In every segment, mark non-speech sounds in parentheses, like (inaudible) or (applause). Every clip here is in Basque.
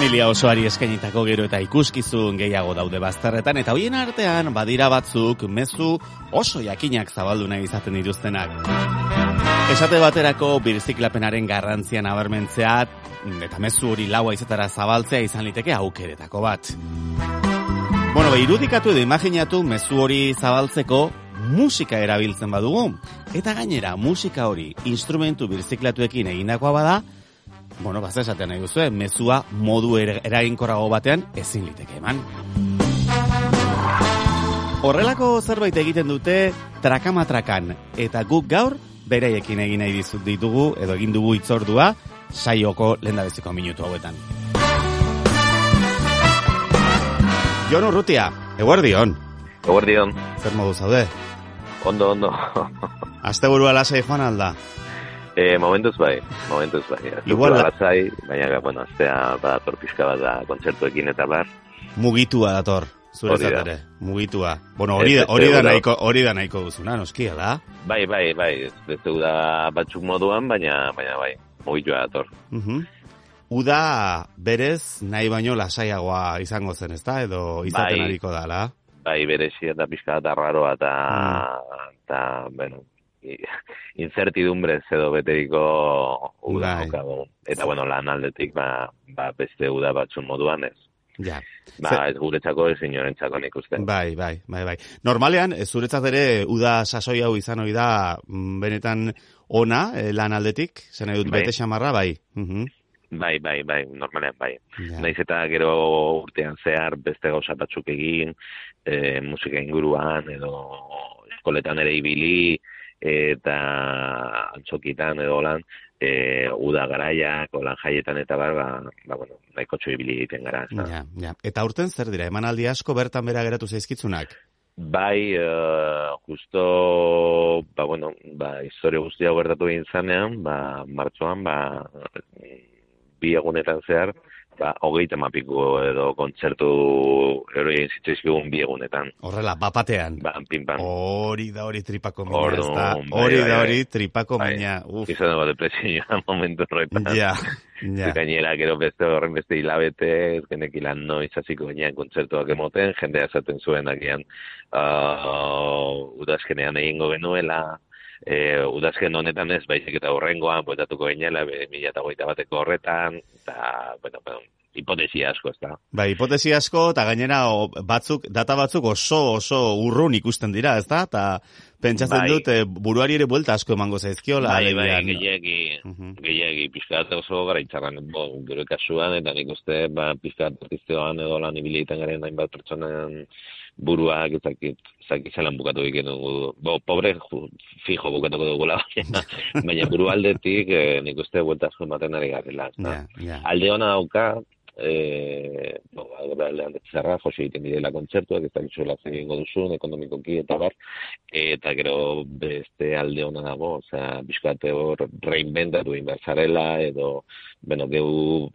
Familia osoari eskainitako gero eta ikuskizun gehiago daude bazterretan eta hoien artean badira batzuk mezu oso jakinak zabaldu nahi izaten dituztenak. Esate baterako birziklapenaren garrantzian abermentzea eta mezu hori laua izatara zabaltzea izan liteke aukeretako bat. Bueno, irudikatu edo imaginatu mezu hori zabaltzeko musika erabiltzen badugu. Eta gainera, musika hori instrumentu birziklatuekin egindakoa bada, bueno, basta esaten nahi duzu, mezua modu er- eraginkorrago batean ezin liteke eman. Horrelako zerbait egiten dute trakamatrakan eta guk gaur bereiekin egin nahi dizut ditugu edo egin dugu itzordua saioko lendabeziko minutu hauetan. Jon Urrutia, eguerdion. Eguerdion, Zer modu zaude? ondo, ondo. Asteburua lasai joan alda. E, momentuz bai, momentuz bai. Igual da- Igual baina, bueno, aztea badator pixka bat da kontzertuekin eta bar. Mugitua dator, zure Hori da. zatere. Mugitua. Bueno, hori, da- hori, da nahiko, hori da nahiko duzuna, noski, ala? Bai, bai, bai, ez da batzuk moduan, baina, baina bai, mugitua dator. Mhm. Uda berez nahi baino lasaiagoa izango zen, ezta? Edo izaten Bai. ariko dala. Bai, berezi eta pixka bat arraroa eta, Mm. eta, bueno, (laughs) i- incertidumbrez edo beteriko uda Bai. jokago. Eta, bueno, lan aldetik, ba, ba beste uda batzun moduan ez. Ja. Ba, ez guretzako, ez inorentzako nik uste. Bai, bai, bai, bai. Normalean, zuretzat ere, uda sasoi hau izan hori da, mm, benetan ona, eh, lan aldetik, zen dut, Bai. bete xamarra, bai. Mhm. Bai, bai, bai, normalean bai. Ja. Naiz eta gero urtean zehar beste gauza batzuk egin, e, musika inguruan edo eskoletan ere ibili eta antzokitan edo lan e, uda garaiak, olan jaietan eta bar, ba, ba bueno, nahiko txo ibili egiten gara. ezta? Ja, ja. Eta urten zer dira, emanaldi asko bertan bera geratu zaizkitzunak? Bai, eh, justo, ba, bueno, ba, historia guztia gertatu egin zanean, ba, martxoan, ba, bi egunetan zehar, ba, hogeita mapiko edo kontzertu ero egin zitzaizkigun bi egunetan. Horrela, bapatean. Ba, pin pan. Hori da hori tripako mina, Ordu, ezta? bai, Hori bai, da bai. hori tripako Bai. mina. Uf, Izan dago depresioa (laughs) momentu horretan. ja, ja. Gainera, gero beste horren beste hilabete, ez genekilan noiz hasiko ginean kontzertuak emoten, jendea esaten zuen agian uh, udazkenean egingo genuela, e, udazken honetan ez, baizik eta horrengoan, buetatuko ginela, mila eta hogeita bateko horretan, eta, bueno, bueno, hipotesia asko, ez da. Bai, hipotesi asko, eta gainera batzuk, data batzuk oso oso urrun ikusten dira, ezta? Eta pentsatzen Bai. dut, eh, buruari ere buelta asko emango zaizkiola. Bai, bai, alegian. gehiagi, Mhm. gehiagi, pizkat oso garaitzarran, bo, gure kasuan, eta nik uste, ba, pizkat artisteoan edo lan ibili egiten garen hainbat pertsonen buruak, ezakit, ezakit zelan bukatu egiten dugu, bo, pobre, ju, fijo bukatuko dugula, (laughs) baina, buru aldetik, eh, nik uste, buelta asko ematen ari garela. (laughs) Ja, ja. Alde hona dauka, e, no, zerra, jose egiten direla kontzertuak, ez dakizu zer egingo duzun, ekonomikoki eta bar, eta gero beste alde hona dago, osea, bizkate hor reinventatu zarela, edo, bueno, gehu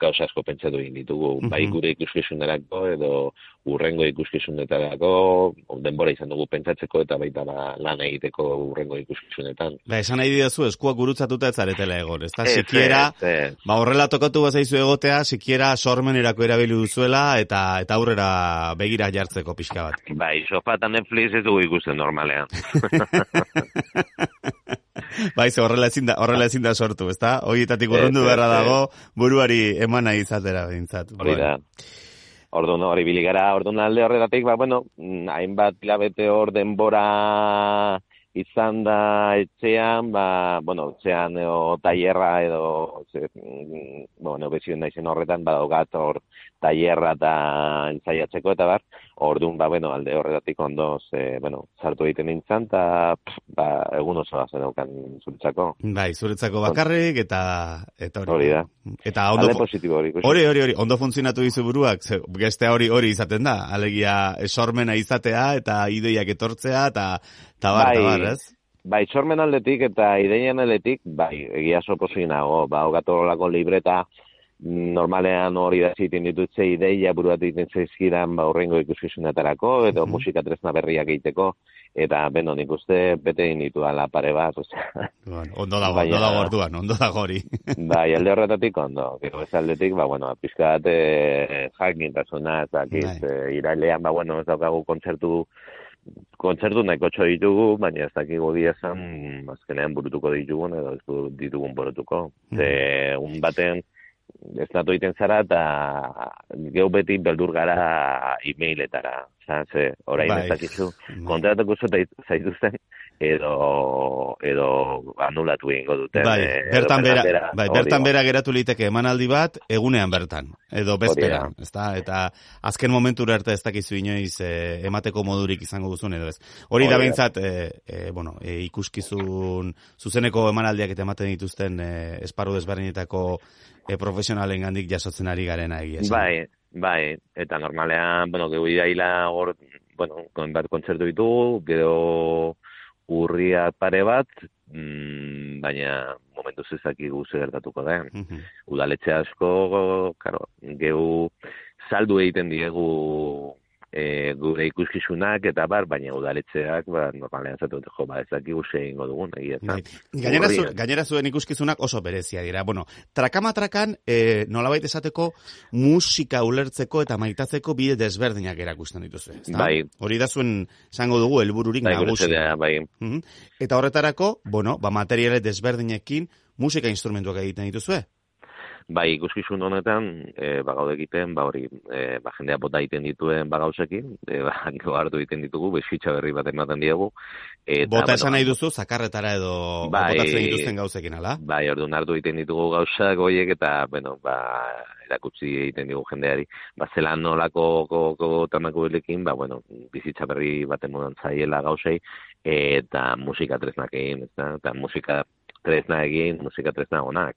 gauza asko pentsatu egin ditugu, bai Mhm. gure ikuskizunerako edo urrengo ikuskizunetarako denbora izan dugu pentsatzeko eta baita ba, lan egiteko urrengo ikuskizunetan. Ba, esan nahi didazu, eskuak gurutzatuta ez zaretela egon, ezta? Ez, Sikiera, ez, ez. ba, horrela tokatu bazaizu egotea, sikiera sormenerako erabili duzuela, eta eta aurrera begira jartzeko pixka bat. Bai, sofa eta Netflix ez dugu ikusten normalean. (laughs) (laughs) Bai, ze horrela ezin da, horrela ezin da sortu, ezta? Horietatik Ez, urrundu ez, beharra ez. dago, buruari eman nahi izatera bintzat. Hori da. Orduan hori bili gara, orduan alde horretatik, ba, bueno, mm, hainbat hilabete hor denbora izan da etxean, ba, bueno, etxean edo tailerra edo, ze, mm, bueno, bezioen naizen horretan, badaugat hor tailerra eta ensaiatzeko eta bar, orduan, ba, bueno, alde horretatik ondo, ze, bueno, sartu egiten nintzen, eta, ba, egun osoa zen daukan zuretzako. Bai, zuretzako bakarrik, eta, eta hori. Hori da. Eta ondo, Alde positibo hori hori, hori, hori, ondo funtzionatu dizu buruak, ze, gestea hori hori izaten da, alegia esormena izatea, eta ideiak etortzea, eta, eta bar, eta Bai. bar, ez? Bai, sormen aldetik eta ideian aldetik, bai, egia oso pozik nago, ba, hogatorolako libreta normalean hori da zitin ditutze ideia buruat egiten zaizkidan ba horrengo ikuskizunetarako edo mm musika tresna berriak egiteko eta beno nik uste bete ditu ala pare bat osea bueno, ondo dago ondo dago orduan ondo dago hori (laughs) bai alde horretatik ondo gero ez aldetik ba bueno pizkat eh jakintasuna ezakiz bai. e, irailean ba bueno ez daukagu kontzertu kontzertu nahiko txo ditugu, baina ez dakik godi esan, azkenean burutuko ditugun, edo ez ditugun burutuko. Mm -hmm. un baten, ez natu egiten zara, eta geu beti beldur gara e-mailetara. Zan, orain bai. ez dakizu, bai. kontratatuko zaituzten, edo edo anulatu egingo dute. Bai, bertan bera, bera, bai, bertan bera geratu liteke emanaldi bat egunean bertan edo bezpera, ezta? Eta azken momentura arte ez dakizu inoiz e, emateko modurik izango duzun edo ez. Hori da beintzat e, bueno, e, ikuskizun zuzeneko emanaldiak eta ematen dituzten e, esparru desberdinetako e, profesionalen gandik jasotzen ari garena egia. Bai, bai, eta normalean, bueno, gehu iraila hor, bueno, kontzertu ditu, gero urria pare bat, mm, baina momentu zezaki guze gertatuko da. Mm Udaletxe asko, karo, gehu saldu egiten diegu e, gure ikuskizunak eta bar, baina udaletxeak, ba, normalean zatu jo, ba, ez daki guze ingo dugun, egia bai. Gainera, zu, gainera zuen ikuskizunak oso berezia dira. Bueno, trakamatrakan, e, nolabait esateko, musika ulertzeko eta maitatzeko bide desberdinak erakusten dituzu. Bai. Hori da zuen, zango dugu, helbururik bai, nagusi. bai. Eta horretarako, bueno, ba, materiale desberdinekin musika instrumentuak egiten dituzue. Bai, ikuskizun honetan, e, ba, gaude egiten, ba, hori, e, ba, jendea bota egiten dituen ba, gauzekin, e, ba, (laughs) hartu egiten ditugu, besitxa berri bat ematen diegu. Eta, bota esan nahi duzu, zakarretara edo bai, botatzen dituzten gauzekin, ala? Bai, orduan hartu egiten ditugu gauzak, goiek, eta, bueno, ba, erakutsi egiten digu jendeari. Ba, zelan nolako tamako bilekin, ba, bueno, bizitza berri bat emodan zaiela gauzei, eta musika tresnak egin, eta musika tresna egin, musika tresna onak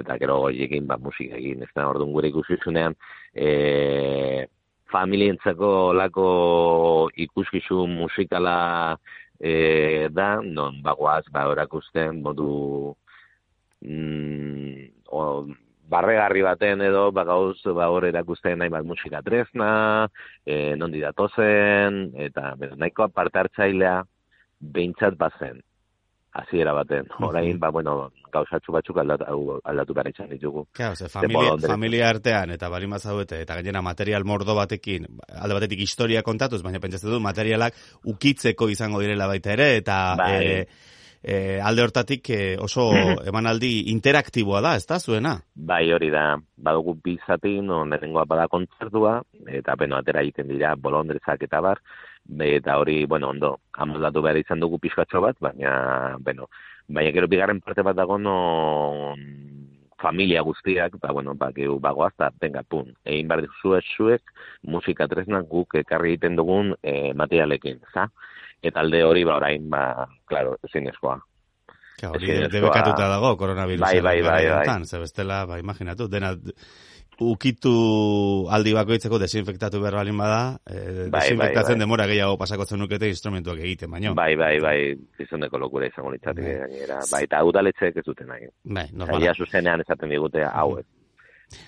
eta gero goiekin ba, musika egin, ez da, orduan gure ikuskizunean, e, familientzako lako ikuskizun musikala e, da, non bagoaz, ba, orakusten, modu, mm, o, barregarri baten edo, ba, gauz, ba, hor erakusten nahi bat musika tresna, e, non didatozen, eta, bera, nahiko aparte hartzailea, behintzat bazen hasiera baten. Orain, ba, bueno, gauzatxu batzuk aldatu, aldatu behar izan ditugu. Claro, ze familia, familia artean, eta bali mazauete, eta gainera material mordo batekin, alde batetik historia kontatuz, baina pentsatzen du materialak ukitzeko izango direla baita ere, eta bai. e, e, alde hortatik e, oso (laughs) emanaldi interaktiboa da, ez da, zuena? Bai, hori da, badugu bizatin, non erengoa bada kontzertua, eta beno, atera egiten dira, bolondrezak eta bar, eta hori, bueno, ondo, amoldatu behar izan dugu pixkatxo bat, baina, bueno, baina gero bigarren parte bat dago no familia guztiak, ba, bueno, ba, gehu bagoaz, da, venga, pun, egin behar zuek, zuek, musika tresnak guk ekarri egiten dugun e, materialekin, za? Eta alde hori, ba, orain, ba, klaro, ezin eskoa. Hori, debekatuta dago, koronavirus. Bai, bai, bai, bai. bai. Bestela, ba, imaginatu, dena, ukitu aldi bakoitzeko desinfektatu behar balin bada, e, bai, desinfektatzen bai, bai. demora gehiago pasako zenukete instrumentuak egiten, baino. Bai, bai, bai, gizoneko lokura izango litzatik bai. gainera. Bai, eta udaletzek ez duten nahi. Bai, normala. Ia zuzenean esaten digute hau ez.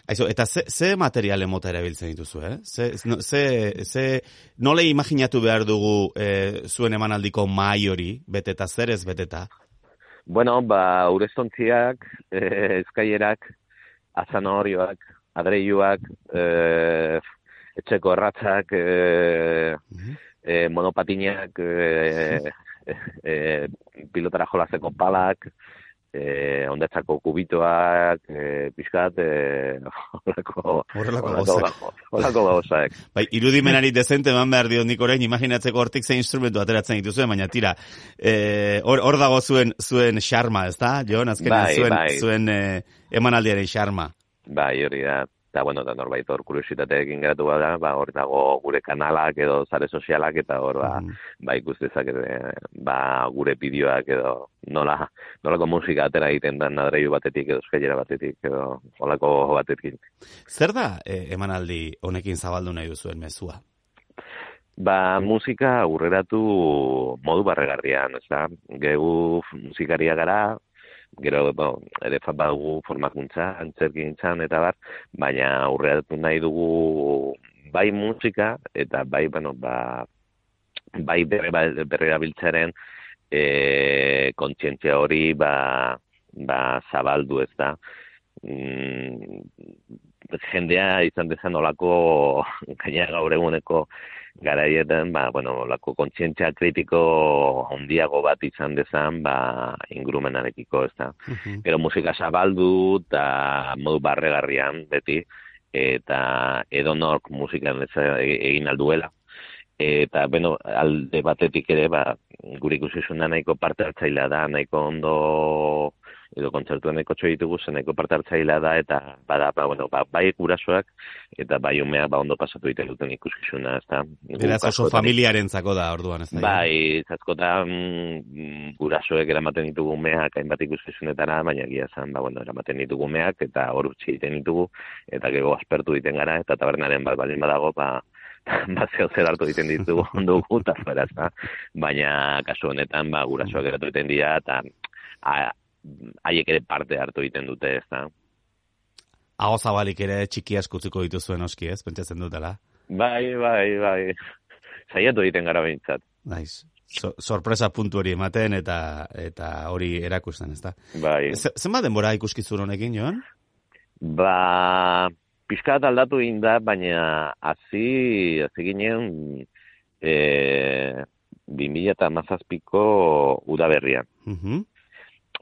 Aizo, eta ze, ze materiale mota erabiltzen dituzu, eh? Ze, ze, ze, nole imaginatu behar dugu e, zuen emanaldiko mai hori, beteta, zer ez beteta? Bueno, ba, urestontziak, eh, ezkaierak, azanorioak, adreiuak, e, etxeko erratzak, e, e, monopatinak, e, e, pilotara jolazeko palak, e, ondetzako kubitoak, e, pixkat, e, horrelako, horrelako gauzak. (laughs) Bai, irudimenari dezente eman behar dio nik orain, imaginatzeko hortik zein instrumentu ateratzen dituzuen, baina tira, hor e, dago zuen zuen xarma, ez da, Jon, azkenean bai, zuen, bai. zuen e, emanaldiaren xarma. Bai, hori da. Eta, bueno, da norbait hor kuriositateekin geratu bada, ba, hor dago gure kanalak edo zare sozialak, eta hor, ba, mm. ba ikustezak, ba, gure bideoak edo nola, nolako musika atera egiten da nadreiu batetik edo eskailera batetik edo olako batetik. Zer da eh, emanaldi honekin zabaldu nahi duzuen mezua? Ba, musika aurreratu modu barregarrian, ez da? Gegu musikaria gara, gero, bo, ere badugu formakuntza, antzerkin eta bar, baina aurreatu nahi dugu bai musika, eta bai, bueno, ba, bai berre, berre biltzaren e, kontzientzia hori ba, ba zabaldu ez da. Mm, jendea izan dezan olako gaina gaur eguneko garaietan, ba, bueno, olako kontzientzia kritiko handiago bat izan dezan, ba, ingurumenarekiko, ez da. Pero musika zabaldu eta modu barregarrian, beti, eta edonork musikan egin alduela eta bueno, alde batetik ere ba gure ikusizuna nahiko parte hartzailea da, nahiko ondo edo kontzertu nahiko txo ditugu zen nahiko parte hartzailea da eta bada ba, bueno, ba, bai gurasoak eta bai umeak ba ondo pasatu egiten duten ikuskizuna, ezta. Beraz oso familiarentzako da orduan, ezta. Bai, zaskotan mm, gurasoek eramaten ditugu umeak hainbat ikuskizunetara, baina egia zen, ba bueno, eramaten ditugu umeak eta hor utzi egiten ditugu eta gero aspertu egiten gara eta tabernaren bat baldin badago, ba (laughs) bazio zer hartu egiten ditugu (laughs) ondo guta fuera, baina kasu honetan ba gurasoak geratu egiten dira eta haiek ere parte hartu egiten dute, ez da. Hago zabalik ere txiki askutziko dituzuen oski, ez, pentsatzen dutela. Bai, bai, bai. Zaiatu egiten gara behintzat. Naiz. So, sorpresa puntu hori ematen eta eta hori erakusten, ez da. Bai. Zenba denbora ikuskizun honekin, Joan? Ba, pizkat aldatu egin da, baina hasi hasi ginen e, 2000 eta mazazpiko udaberrian. Uh -huh.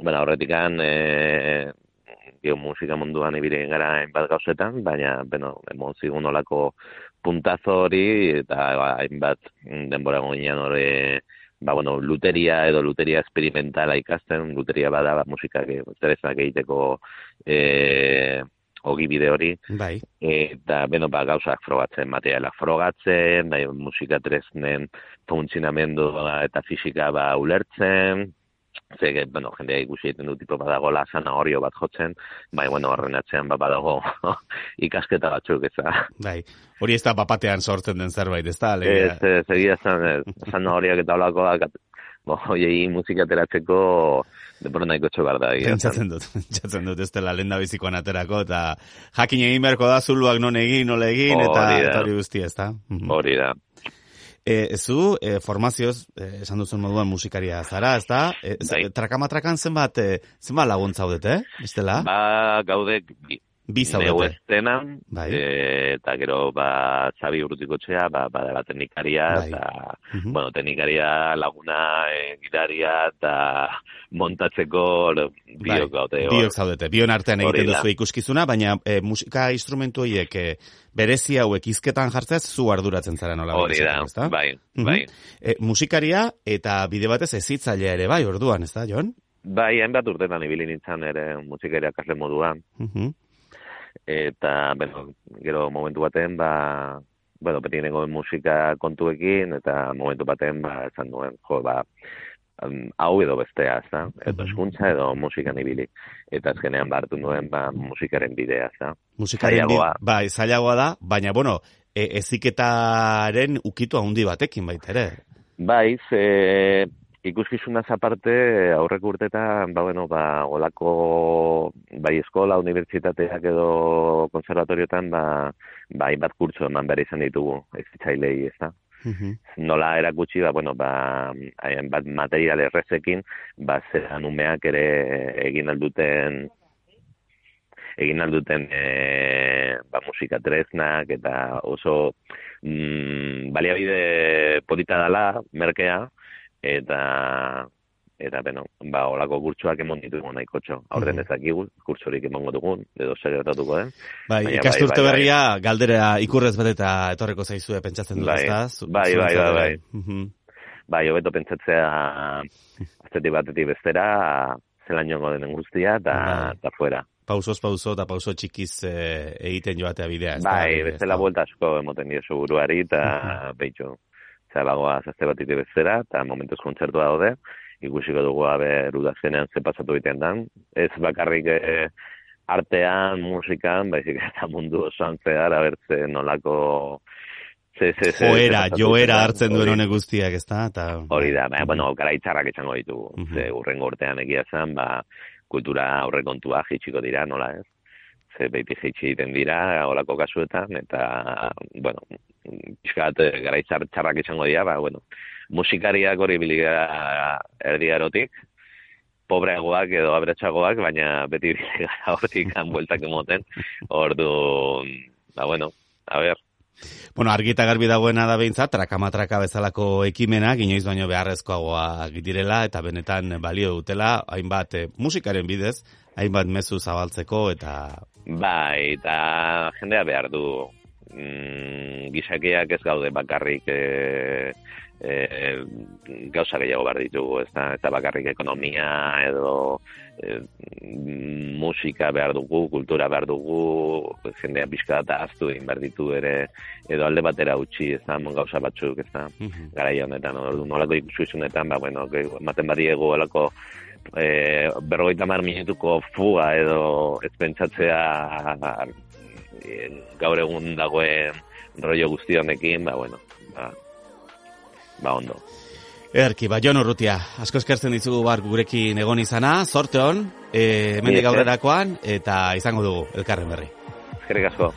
Baina horretik e, musika munduan ibiren gara hainbat gauzetan, baina, bueno, emon zigun olako puntazo hori, eta ba, hainbat denbora goinean hori, ba, bueno, luteria edo luteria experimentala ikasten, luteria bada, ba, musika, interesak egiteko, e, ogi bide hori. Bai. Eta, beno, ba, gauzak frogatzen, materialak frogatzen, bai, musika tresnen funtzionamendu eta fisika ba ulertzen, ze, bueno, jendea ikusi egiten du tipo badago lasan horio bat jotzen, bai, bueno, horren atzean ba, badago (laughs) ikasketa batzuk, ez Bai, hori ez da papatean sortzen den zerbait, ez da? Ez, ez, egia zan, zan horiak eta olakoak, bo, oiei musika teratzeko denbora nahiko txogar da. Pentsatzen dut, (laughs) pentsatzen dut, ez dela lenda bizikoan aterako, eta jakin egin beharko da zuluak non egin, nola egin, eta hori guzti ez da. Mhm. Hori da. E, ez du, e, formazioz, e, esan duzun moduan musikaria zara, ez da? E, bai. Trakamatrakan zenbat, e, zenbat laguntza zaudete, ez dela? Ba, gaudek, Bi zaudete. bai. e, eta gero, ba, Xabi urrutiko ba, ba, da, teknikaria, bai. eta, mhm. bueno, teknikaria laguna, e, gidaria, eta montatzeko biok bai. Biok zaudete, bion artean egiten duzu ikuskizuna, baina e, musika instrumentu horiek e, berezi hauek izketan jartzez, zu arduratzen zara nola. Hori da, bai, mhm. bai. E, musikaria eta bide batez ezitzailea ere, bai, orduan, ez da, Jon? Bai, hainbat urtetan ibili nintzen ere musikaria kasle moduan. Mhm eta bueno, gero momentu baten ba bueno, beti musika kontuekin eta momentu baten ba esan duen jo ba hau edo bestea, ez da? Edo eskuntza edo musikan ibili. Eta azkenean bartu nuen ba, musikaren bidea, ez da? Musikaren bidea, ba, zailagoa da, baina, bueno, e, eziketaren ukitu handi batekin baita ere. Bai, ze, ikuskizunaz aparte aurreko urtetan ba bueno ba olako bai eskola unibertsitateak edo konservatorioetan ba bai bat kurtso eman behar izan ditugu ezitzailei ez da mhm. nola erakutsi ba bueno ba bat material errezekin ba zeran umeak ere egin alduten egin alduten e, ba, musika tresnak eta oso mm, baliabide polita dela merkea eta eta beno, ba holako kurtsoak emon ditugu nahikotxo. Aurren mm ezakigu kurtsorik emango dugun, edo zer gertatuko den. Bai, ikasturte bai, bai, berria galdera ikurrez eta etorreko zaizue pentsatzen dut, bai, ezta? Bai, bai, bai, bai. Mhm. Bai, hobeto pentsatzea astetik batetik bestera zelan joango den guztia eta bai. ta fuera. Pausos pauso eta pauso txikiz e, egiten joatea bidea, ezta? Bai, bestela vuelta asko emoten dio seguruari eta uh -huh zabagoa zazte bat ite bezera, eta momentuz kontzertu daude, ikusiko dugu abe erudazkenean ze pasatu egiten dan. Ez bakarrik e, artean, musikan, baizik eta mundu osoan zehar, abertze nolako... Ze, ze, ze, joera, joera hartzen duen honek guztiak, ez da? Hori da, baina, bueno, gara itxarrak etxango ditugu. Uh -huh. Ze, urrengo urtean egia zen, ba, kultura aurrekontua jitsiko dira, nola ez? Ze beti jitsi egiten dira, olako kasuetan, eta, bueno, pixkat garaitzar txarrak izango dira, ba, bueno, musikariak hori biliga erdiarotik, pobreagoak edo abretsagoak, baina beti (laughs) biliga hortik bueltak emoten, ordu, ba, bueno, a ber, Bueno, argita garbi dagoena da behintzat, trakamatraka bezalako ekimenak, inoiz baino beharrezkoagoak direla, eta benetan balio dutela, hainbat eh, musikaren bidez, hainbat mezu zabaltzeko, eta... Bai, eta jendea behar du, mm, gizakeak ez gaude bakarrik e, e, gauza gehiago behar ditugu, ez da, eta bakarrik ekonomia edo e, musika behar dugu, kultura behar dugu, jendea pixka eta aztu egin behar ditu ere, edo alde batera utzi, ez da, gauza batzuk, ez da, mm gara honetan, ordu, nolako ikusuizunetan, ba, bueno, maten badiego, alako, e, berrogeita mar minutuko fuga edo ez pentsatzea e, gaur egun dagoen rollo guzti honekin, ba, bueno, ba, ba ondo. Erki, ba, Jon Urrutia, asko eskertzen dizugu bar gurekin egon izana, sorte hon, e, mendik aurrerakoan, eta izango dugu, elkarren berri. Eskerrik asko.